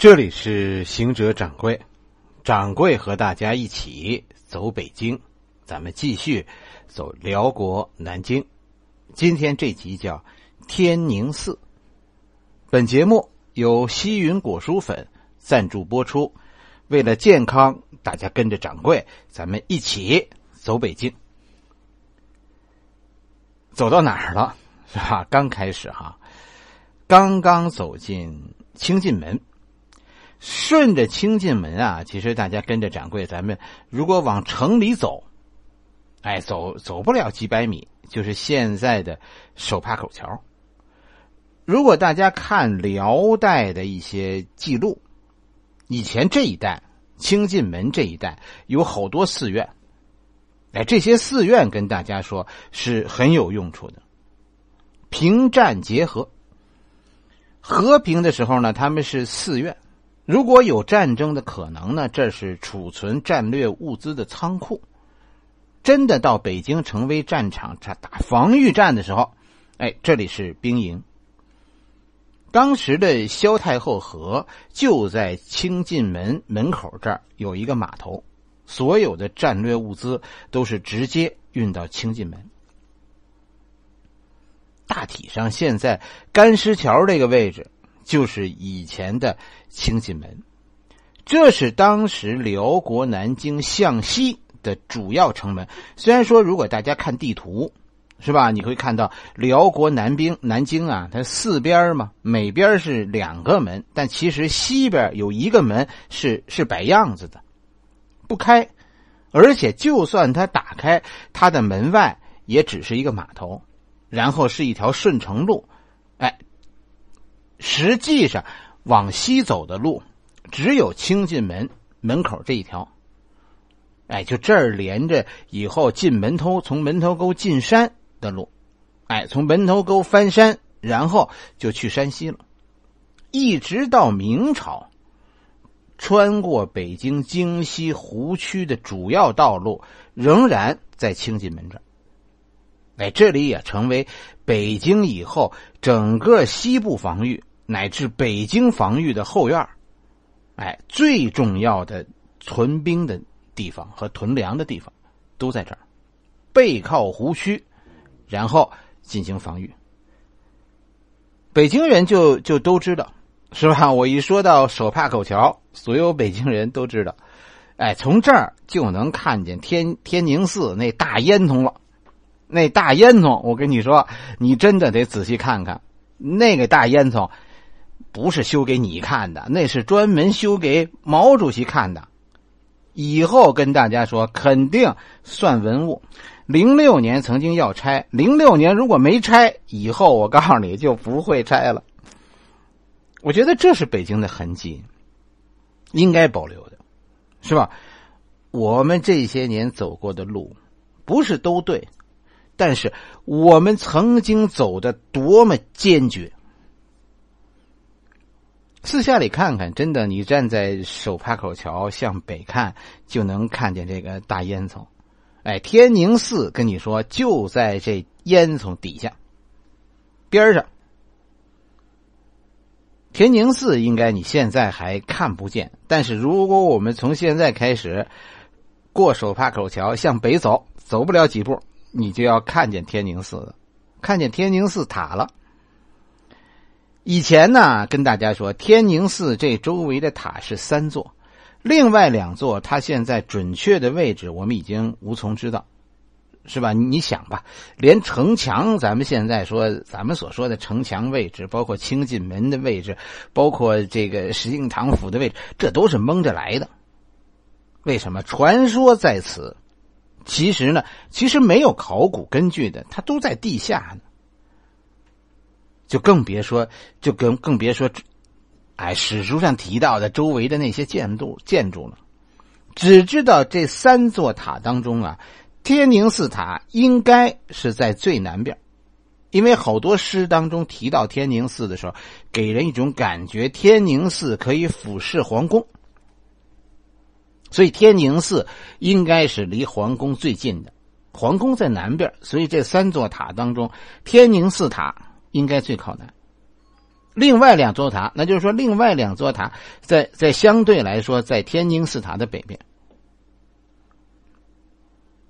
这里是行者掌柜，掌柜和大家一起走北京，咱们继续走辽国南京。今天这集叫天宁寺。本节目由西云果蔬粉赞助播出。为了健康，大家跟着掌柜，咱们一起走北京。走到哪儿了？是吧？刚开始哈，刚刚走进清进门。顺着清进门啊，其实大家跟着掌柜，咱们如果往城里走，哎，走走不了几百米，就是现在的手帕口桥。如果大家看辽代的一些记录，以前这一带清进门这一带有好多寺院，哎，这些寺院跟大家说是很有用处的，平战结合。和平的时候呢，他们是寺院。如果有战争的可能呢？这是储存战略物资的仓库。真的到北京成为战场，打防御战的时候，哎，这里是兵营。当时的萧太后河就在清进门门口这儿有一个码头，所有的战略物资都是直接运到清进门。大体上，现在干尸桥这个位置。就是以前的清进门，这是当时辽国南京向西的主要城门。虽然说，如果大家看地图，是吧？你会看到辽国南兵南京啊，它四边嘛，每边是两个门，但其实西边有一个门是是摆样子的，不开。而且，就算它打开，它的门外也只是一个码头，然后是一条顺城路，哎。实际上，往西走的路只有清进门门口这一条。哎，就这儿连着以后进门头，从门头沟进山的路，哎，从门头沟翻山，然后就去山西了。一直到明朝，穿过北京京西湖区的主要道路仍然在清进门这儿。哎，这里也成为北京以后整个西部防御。乃至北京防御的后院哎，最重要的存兵的地方和屯粮的地方都在这儿，背靠湖区，然后进行防御。北京人就就都知道，是吧？我一说到手帕口桥，所有北京人都知道，哎，从这儿就能看见天天宁寺那大烟囱了。那大烟囱，我跟你说，你真的得仔细看看那个大烟囱。不是修给你看的，那是专门修给毛主席看的。以后跟大家说，肯定算文物。零六年曾经要拆，零六年如果没拆，以后我告诉你就不会拆了。我觉得这是北京的痕迹，应该保留的，是吧？我们这些年走过的路，不是都对，但是我们曾经走的多么坚决。四下里看看，真的，你站在手帕口桥向北看，就能看见这个大烟囱。哎，天宁寺跟你说就在这烟囱底下边上。天宁寺应该你现在还看不见，但是如果我们从现在开始过手帕口桥向北走，走不了几步，你就要看见天宁寺了，看见天宁寺塔了。以前呢，跟大家说，天宁寺这周围的塔是三座，另外两座它现在准确的位置我们已经无从知道，是吧？你想吧，连城墙，咱们现在说咱们所说的城墙位置，包括清进门的位置，包括这个石敬瑭府的位置，这都是蒙着来的。为什么？传说在此，其实呢，其实没有考古根据的，它都在地下呢。就更别说，就更更别说，哎，史书上提到的周围的那些建筑建筑了。只知道这三座塔当中啊，天宁寺塔应该是在最南边，因为好多诗当中提到天宁寺的时候，给人一种感觉，天宁寺可以俯视皇宫，所以天宁寺应该是离皇宫最近的。皇宫在南边，所以这三座塔当中，天宁寺塔。应该最靠南，另外两座塔，那就是说，另外两座塔在在相对来说，在天津四塔的北边。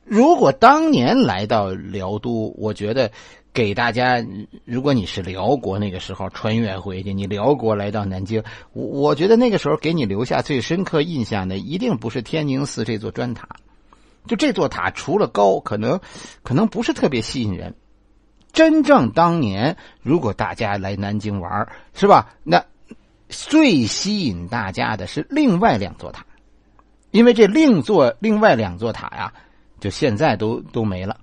如果当年来到辽都，我觉得给大家，如果你是辽国那个时候穿越回去，你辽国来到南京，我我觉得那个时候给你留下最深刻印象的，一定不是天宁寺这座砖塔。就这座塔，除了高，可能可能不是特别吸引人。真正当年，如果大家来南京玩，是吧？那最吸引大家的是另外两座塔，因为这另座另外两座塔呀。就现在都都没了，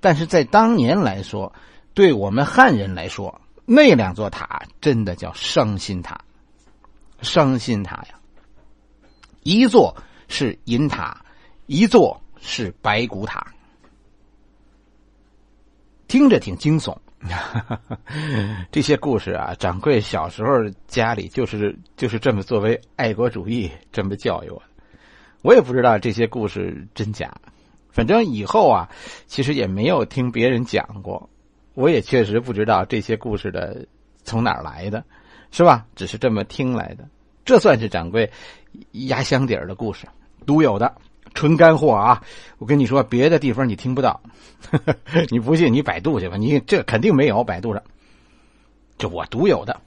但是在当年来说，对我们汉人来说，那两座塔真的叫伤心塔，伤心塔呀！一座是银塔，一座是白骨塔，听着挺惊悚。这些故事啊，掌柜小时候家里就是就是这么作为爱国主义这么教育我，我也不知道这些故事真假。反正以后啊，其实也没有听别人讲过，我也确实不知道这些故事的从哪儿来的，是吧？只是这么听来的，这算是掌柜压箱底儿的故事，独有的纯干货啊！我跟你说，别的地方你听不到，你不信你百度去吧，你这肯定没有百度上，这我独有的。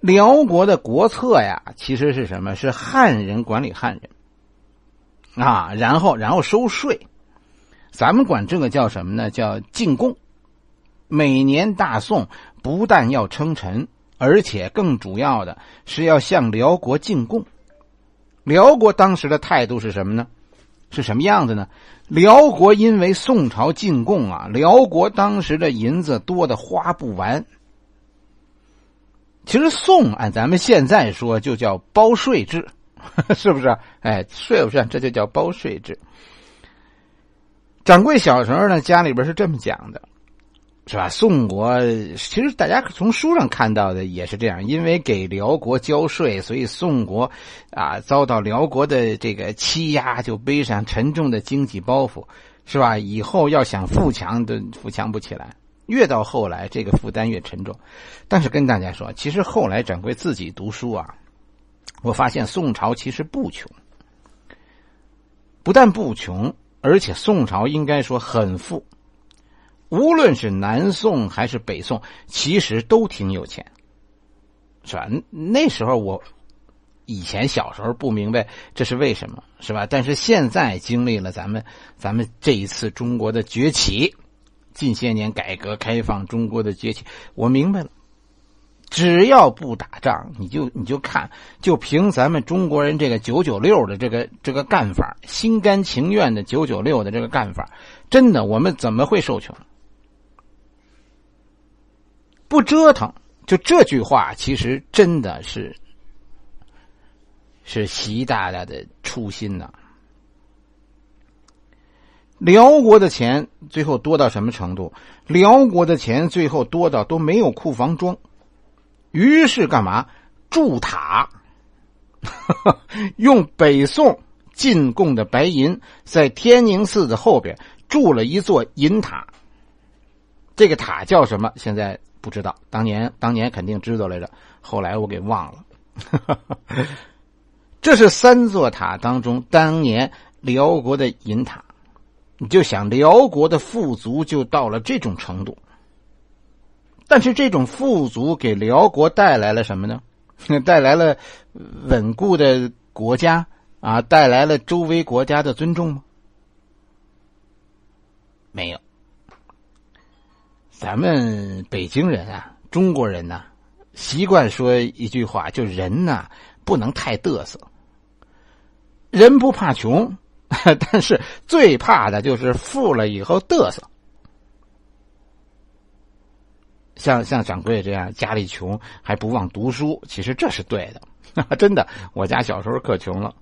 辽国的国策呀，其实是什么？是汉人管理汉人。啊，然后然后收税，咱们管这个叫什么呢？叫进贡。每年大宋不但要称臣，而且更主要的是要向辽国进贡。辽国当时的态度是什么呢？是什么样子呢？辽国因为宋朝进贡啊，辽国当时的银子多的花不完。其实宋按咱们现在说就叫包税制。是不是？哎，税不税，这就叫包税制。掌柜小时候呢，家里边是这么讲的，是吧？宋国其实大家从书上看到的也是这样，因为给辽国交税，所以宋国啊遭到辽国的这个欺压，就背上沉重的经济包袱，是吧？以后要想富强，都富强不起来。越到后来，这个负担越沉重。但是跟大家说，其实后来掌柜自己读书啊。我发现宋朝其实不穷，不但不穷，而且宋朝应该说很富。无论是南宋还是北宋，其实都挺有钱，是吧？那时候我以前小时候不明白这是为什么，是吧？但是现在经历了咱们咱们这一次中国的崛起，近些年改革开放中国的崛起，我明白了。只要不打仗，你就你就看，就凭咱们中国人这个九九六的这个这个干法，心甘情愿的九九六的这个干法，真的，我们怎么会受穷？不折腾，就这句话，其实真的是是习大大的初心呐。辽国的钱最后多到什么程度？辽国的钱最后多到都没有库房装。于是干嘛筑塔？用北宋进贡的白银，在天宁寺的后边筑了一座银塔。这个塔叫什么？现在不知道。当年当年肯定知道来着，后来我给忘了。这是三座塔当中当年辽国的银塔。你就想辽国的富足就到了这种程度。但是这种富足给辽国带来了什么呢？带来了稳固的国家啊，带来了周围国家的尊重吗？没有。咱们北京人啊，中国人呐，习惯说一句话，就人呐不能太嘚瑟。人不怕穷，但是最怕的就是富了以后嘚瑟。像像掌柜这样家里穷还不忘读书，其实这是对的，真的。我家小时候可穷了，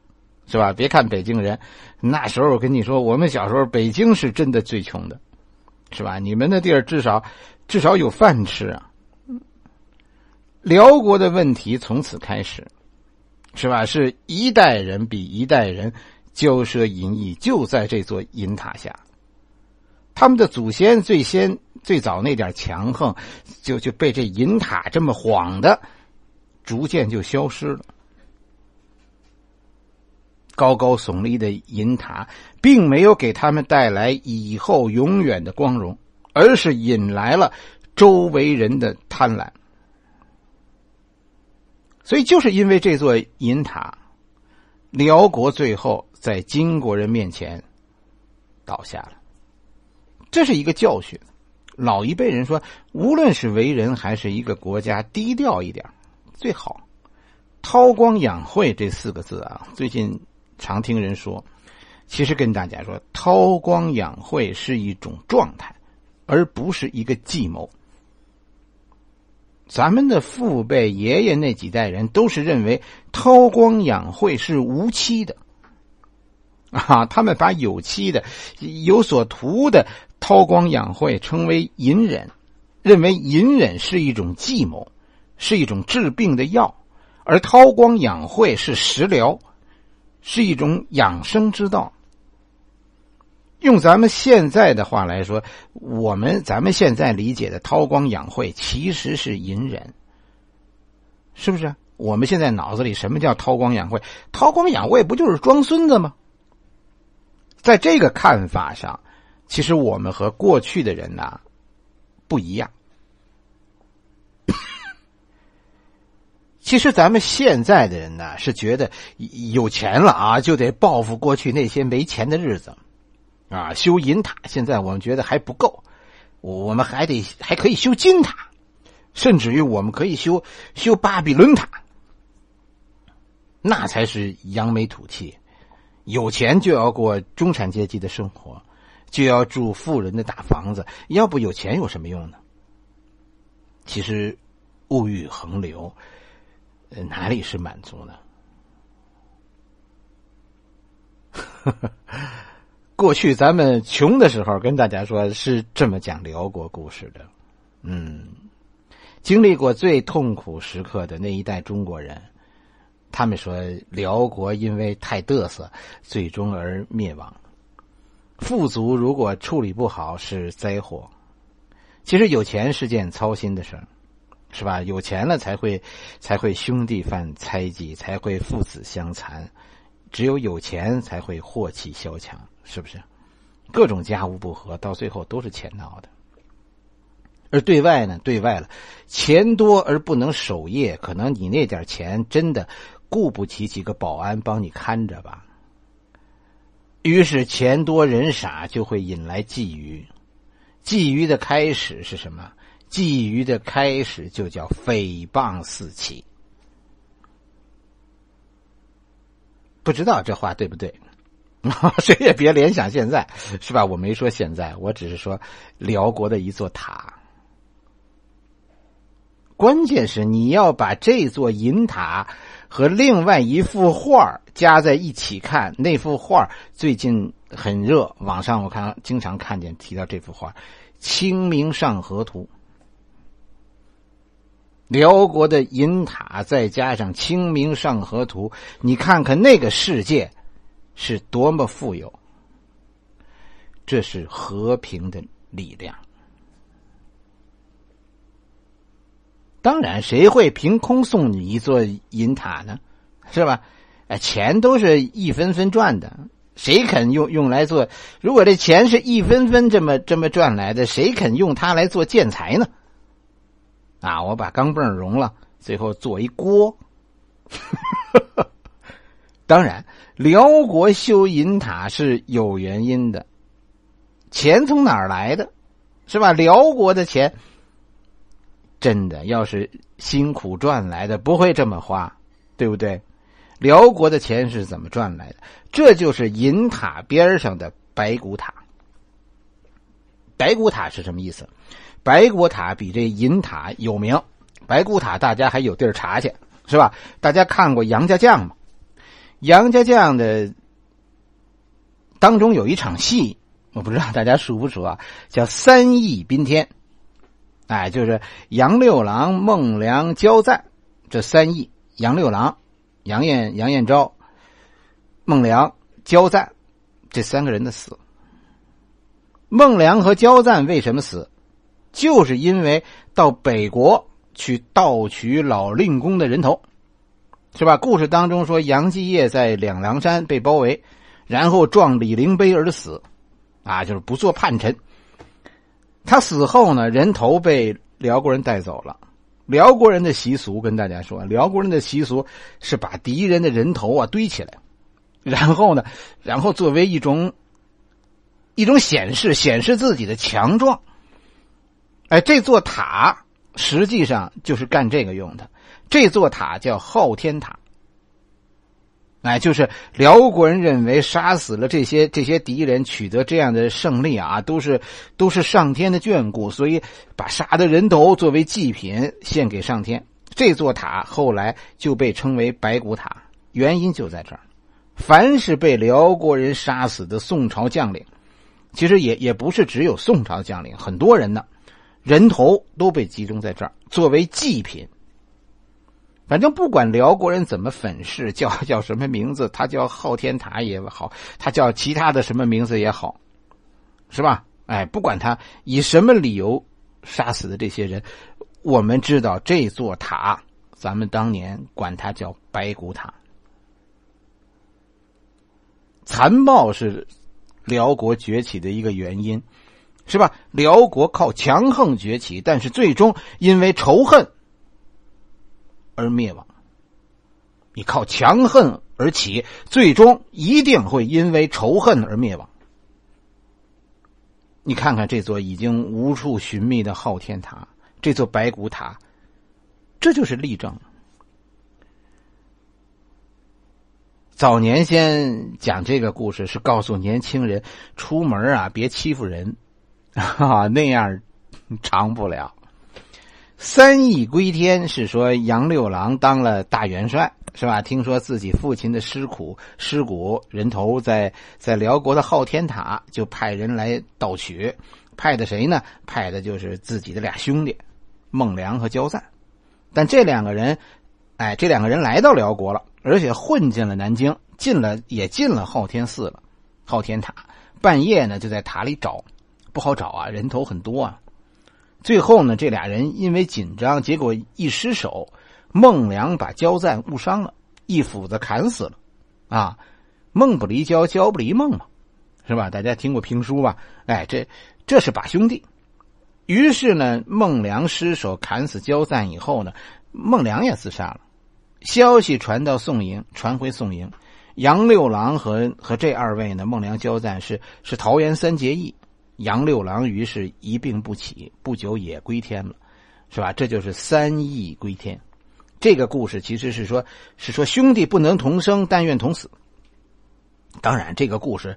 是吧？别看北京人，那时候我跟你说，我们小时候北京是真的最穷的，是吧？你们那地儿至少至少有饭吃啊。辽国的问题从此开始，是吧？是一代人比一代人骄奢淫逸，就在这座银塔下。他们的祖先最先最早那点强横，就就被这银塔这么晃的，逐渐就消失了。高高耸立的银塔，并没有给他们带来以后永远的光荣，而是引来了周围人的贪婪。所以，就是因为这座银塔，辽国最后在金国人面前倒下了。这是一个教训。老一辈人说，无论是为人还是一个国家，低调一点最好。韬光养晦这四个字啊，最近。常听人说，其实跟大家说，韬光养晦是一种状态，而不是一个计谋。咱们的父辈、爷爷那几代人都是认为韬光养晦是无期的，啊，他们把有期的、有所图的韬光养晦称为隐忍，认为隐忍是一种计谋，是一种治病的药，而韬光养晦是食疗。是一种养生之道。用咱们现在的话来说，我们咱们现在理解的韬光养晦，其实是隐忍，是不是？我们现在脑子里什么叫韬光养晦？韬光养晦不就是装孙子吗？在这个看法上，其实我们和过去的人呐不一样。其实咱们现在的人呢，是觉得有钱了啊，就得报复过去那些没钱的日子，啊，修银塔。现在我们觉得还不够，我们还得还可以修金塔，甚至于我们可以修修巴比伦塔，那才是扬眉吐气。有钱就要过中产阶级的生活，就要住富人的大房子，要不有钱有什么用呢？其实，物欲横流。哪里是满足呢？过去咱们穷的时候，跟大家说是这么讲辽国故事的。嗯，经历过最痛苦时刻的那一代中国人，他们说辽国因为太嘚瑟，最终而灭亡。富足如果处理不好是灾祸。其实有钱是件操心的事儿。是吧？有钱了才会，才会兄弟犯猜忌，才会父子相残。只有有钱才会祸气消强，是不是？各种家务不和，到最后都是钱闹的。而对外呢？对外了，钱多而不能守业，可能你那点钱真的雇不起几个保安帮你看着吧。于是钱多人傻，就会引来觊觎。觊觎的开始是什么？觊觎的开始就叫诽谤四起，不知道这话对不对？谁也别联想现在，是吧？我没说现在，我只是说辽国的一座塔。关键是你要把这座银塔和另外一幅画加在一起看，那幅画最近很热，网上我看经常看见提到这幅画《清明上河图》。辽国的银塔，再加上《清明上河图》，你看看那个世界是多么富有。这是和平的力量。当然，谁会凭空送你一座银塔呢？是吧？哎，钱都是一分分赚的，谁肯用用来做？如果这钱是一分分这么这么赚来的，谁肯用它来做建材呢？啊！我把钢镚融了，最后做一锅。当然，辽国修银塔是有原因的，钱从哪儿来的？是吧？辽国的钱，真的要是辛苦赚来的，不会这么花，对不对？辽国的钱是怎么赚来的？这就是银塔边上的白骨塔。白骨塔是什么意思？白骨塔比这银塔有名，白骨塔大家还有地儿查去，是吧？大家看过杨家将吗？杨家将的当中有一场戏，我不知道大家熟不熟啊？叫三义宾天，哎，就是杨六郎、孟良、焦赞这三义，杨六郎、杨彦、杨彦昭、孟良、焦赞这三个人的死。孟良和焦赞为什么死？就是因为到北国去盗取老令公的人头，是吧？故事当中说，杨继业在两梁山被包围，然后撞李陵碑而死，啊，就是不做叛臣。他死后呢，人头被辽国人带走了。辽国人的习俗跟大家说，辽国人的习俗是把敌人的人头啊堆起来，然后呢，然后作为一种一种显示，显示自己的强壮。哎，这座塔实际上就是干这个用的。这座塔叫昊天塔。哎，就是辽国人认为杀死了这些这些敌人，取得这样的胜利啊，都是都是上天的眷顾，所以把杀的人头作为祭品献给上天。这座塔后来就被称为白骨塔，原因就在这儿。凡是被辽国人杀死的宋朝将领，其实也也不是只有宋朝将领，很多人呢，人头都被集中在这儿作为祭品。反正不管辽国人怎么粉饰，叫叫什么名字，他叫昊天塔也好，他叫其他的什么名字也好，是吧？哎，不管他以什么理由杀死的这些人，我们知道这座塔，咱们当年管它叫白骨塔。残暴是辽国崛起的一个原因，是吧？辽国靠强横崛起，但是最终因为仇恨。而灭亡，你靠强横而起，最终一定会因为仇恨而灭亡。你看看这座已经无处寻觅的昊天塔，这座白骨塔，这就是例证。早年先讲这个故事，是告诉年轻人出门啊，别欺负人，啊，那样长不了。三义归天是说杨六郎当了大元帅是吧？听说自己父亲的尸骨尸骨人头在在辽国的昊天塔，就派人来盗取。派的谁呢？派的就是自己的俩兄弟孟良和焦赞。但这两个人，哎，这两个人来到辽国了，而且混进了南京，进了也进了昊天寺了，昊天塔。半夜呢，就在塔里找，不好找啊，人头很多啊。最后呢，这俩人因为紧张，结果一失手，孟良把焦赞误伤了，一斧子砍死了。啊，孟不离焦，焦不离孟嘛，是吧？大家听过评书吧？哎，这这是把兄弟。于是呢，孟良失手砍死焦赞以后呢，孟良也自杀了。消息传到宋营，传回宋营，杨六郎和和这二位呢，孟良、焦赞是是桃园三结义。杨六郎于是一病不起，不久也归天了，是吧？这就是三义归天。这个故事其实是说，是说兄弟不能同生，但愿同死。当然，这个故事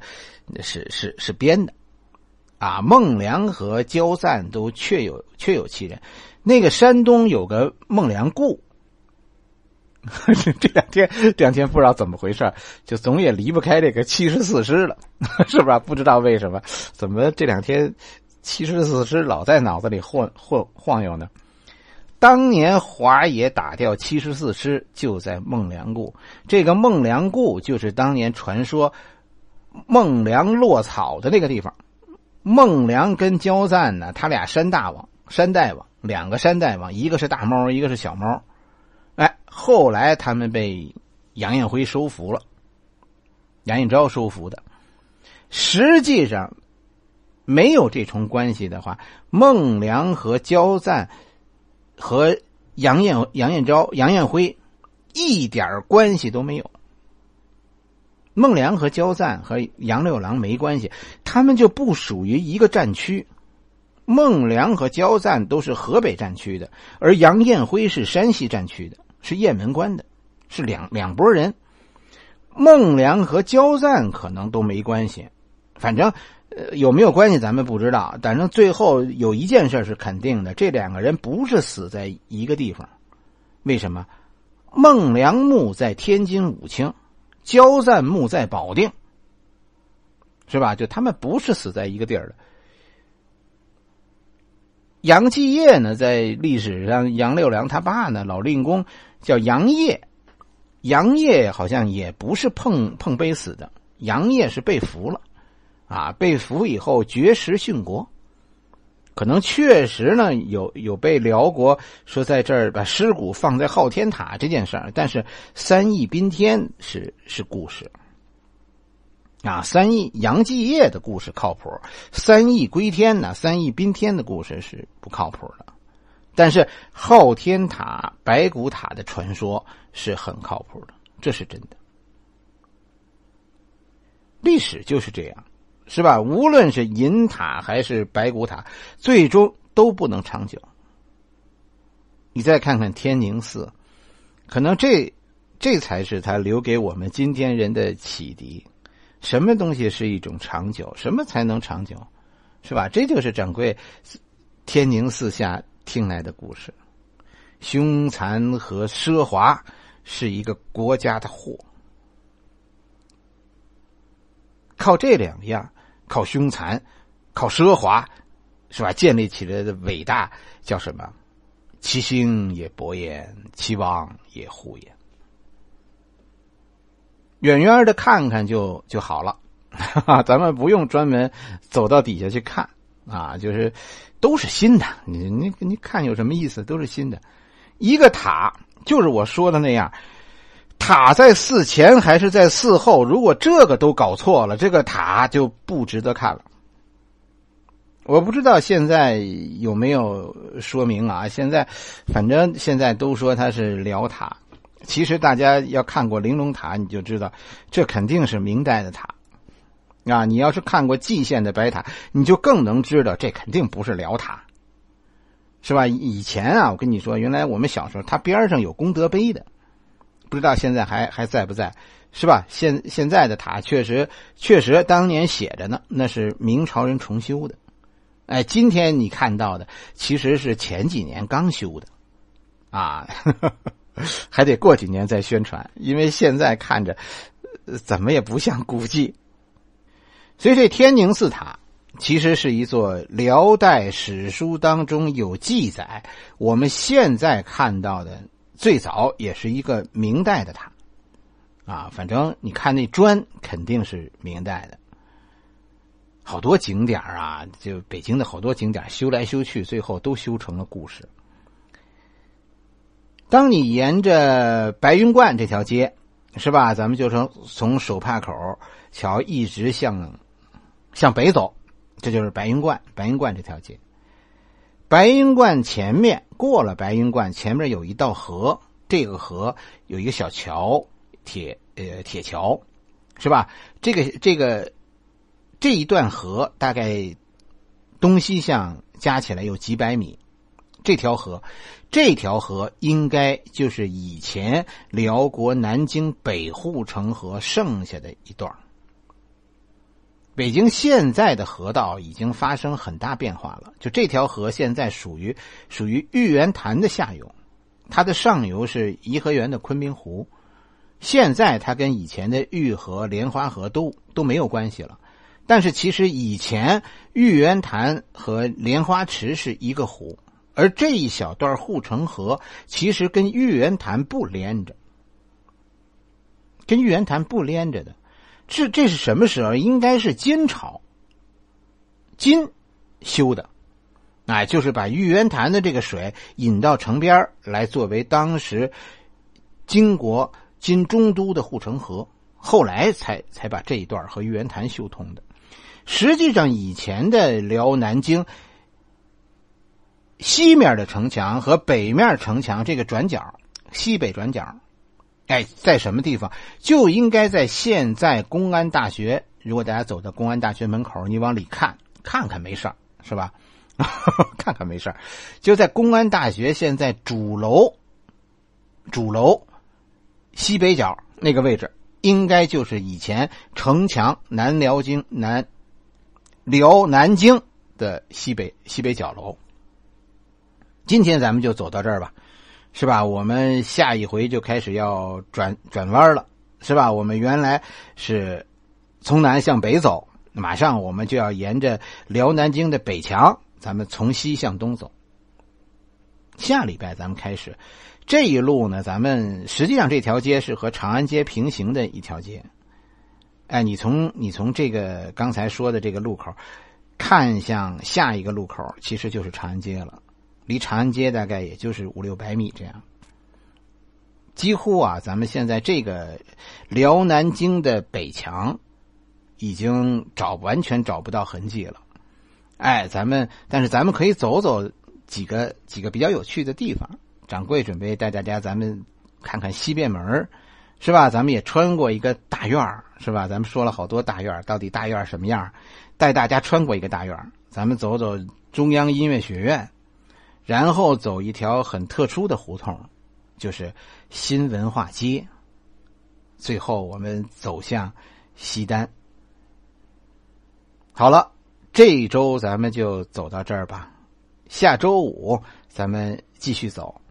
是是是编的，啊，孟良和焦赞都确有确有其人。那个山东有个孟良固。这两天，这两天不知道怎么回事，就总也离不开这个七十四师了，是不是？不知道为什么，怎么这两天七十四师老在脑子里晃晃晃悠呢？当年华野打掉七十四师，就在孟良崮。这个孟良崮就是当年传说孟良落草的那个地方。孟良跟焦赞呢，他俩山大王、山大王，两个山大王，一个是大猫，一个是小猫。后来他们被杨彦辉收服了，杨彦昭收服的。实际上，没有这重关系的话，孟良和焦赞和杨彦杨彦昭、杨彦辉一点关系都没有。孟良和焦赞和杨六郎没关系，他们就不属于一个战区。孟良和焦赞都是河北战区的，而杨彦辉是山西战区的。是雁门关的，是两两拨人。孟良和焦赞可能都没关系，反正呃有没有关系咱们不知道。反正最后有一件事是肯定的，这两个人不是死在一个地方。为什么？孟良墓在天津武清，焦赞墓在保定，是吧？就他们不是死在一个地儿的。杨继业呢，在历史上，杨六良他爸呢，老令公。叫杨业，杨业好像也不是碰碰杯死的，杨业是被俘了，啊，被俘以后绝食殉国。可能确实呢有有被辽国说在这儿把尸骨放在昊天塔这件事儿，但是三义宾天是是故事。啊，三义杨继业的故事靠谱，三义归天呢，三义宾天的故事是不靠谱的，但是昊天塔、白骨塔的传说是很靠谱的，这是真的。历史就是这样。是吧？无论是银塔还是白骨塔，最终都不能长久。你再看看天宁寺，可能这这才是他留给我们今天人的启迪。什么东西是一种长久？什么才能长久？是吧？这就是掌柜天宁寺下听来的故事。凶残和奢华是一个国家的祸，靠这两样。靠凶残，靠奢华，是吧？建立起来的伟大叫什么？其兴也勃焉，其亡也忽焉。远远的看看就就好了，咱们不用专门走到底下去看啊，就是都是新的。你你你看有什么意思？都是新的。一个塔就是我说的那样。塔在寺前还是在寺后？如果这个都搞错了，这个塔就不值得看了。我不知道现在有没有说明啊？现在反正现在都说它是辽塔，其实大家要看过玲珑塔，你就知道这肯定是明代的塔啊。你要是看过蓟县的白塔，你就更能知道这肯定不是辽塔，是吧？以前啊，我跟你说，原来我们小时候，它边上有功德碑的。不知道现在还还在不在，是吧？现现在的塔确实确实当年写着呢，那是明朝人重修的。哎，今天你看到的其实是前几年刚修的，啊，还得过几年再宣传，因为现在看着怎么也不像古迹。所以这天宁寺塔其实是一座辽代史书当中有记载，我们现在看到的。最早也是一个明代的塔，啊，反正你看那砖肯定是明代的。好多景点啊，就北京的好多景点修来修去，最后都修成了故事。当你沿着白云观这条街，是吧？咱们就从从手帕口桥一直向向北走，这就是白云观。白云观这条街。白云观前面过了白云观，前面有一道河，这个河有一个小桥，铁呃铁桥，是吧？这个这个这一段河大概东西向加起来有几百米，这条河，这条河应该就是以前辽国南京北护城河剩下的一段。北京现在的河道已经发生很大变化了。就这条河现在属于属于玉渊潭的下游，它的上游是颐和园的昆明湖。现在它跟以前的玉河、莲花河都都没有关系了。但是其实以前玉渊潭和莲花池是一个湖，而这一小段护城河其实跟玉渊潭不连着，跟玉渊潭不连着的。这这是什么时候？应该是金朝，金修的，哎，就是把玉渊潭的这个水引到城边来，作为当时金国金中都的护城河。后来才才把这一段和玉渊潭修通的。实际上，以前的辽南京西面的城墙和北面城墙这个转角，西北转角。哎，在什么地方就应该在现在公安大学。如果大家走到公安大学门口，你往里看看看，没事是吧？看看没事 就在公安大学现在主楼主楼西北角那个位置，应该就是以前城墙南辽京南辽南京的西北西北角楼。今天咱们就走到这儿吧。是吧？我们下一回就开始要转转弯了，是吧？我们原来是从南向北走，马上我们就要沿着辽南京的北墙，咱们从西向东走。下礼拜咱们开始这一路呢，咱们实际上这条街是和长安街平行的一条街。哎，你从你从这个刚才说的这个路口看向下一个路口，其实就是长安街了。离长安街大概也就是五六百米这样。几乎啊，咱们现在这个辽南京的北墙已经找完全找不到痕迹了。哎，咱们但是咱们可以走走几个几个比较有趣的地方。掌柜准备带大家咱们看看西便门是吧？咱们也穿过一个大院是吧？咱们说了好多大院到底大院什么样？带大家穿过一个大院咱们走走中央音乐学院，然后走一条很特殊的胡同，就是新文化街。最后我们走向西单。好了，这一周咱们就走到这儿吧。下周五咱们继续走。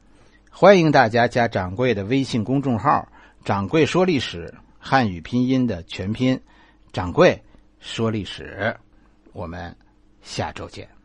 欢迎大家加掌柜的微信公众号“掌柜说历史”汉语拼音的全拼“掌柜说历史”。我们下周见。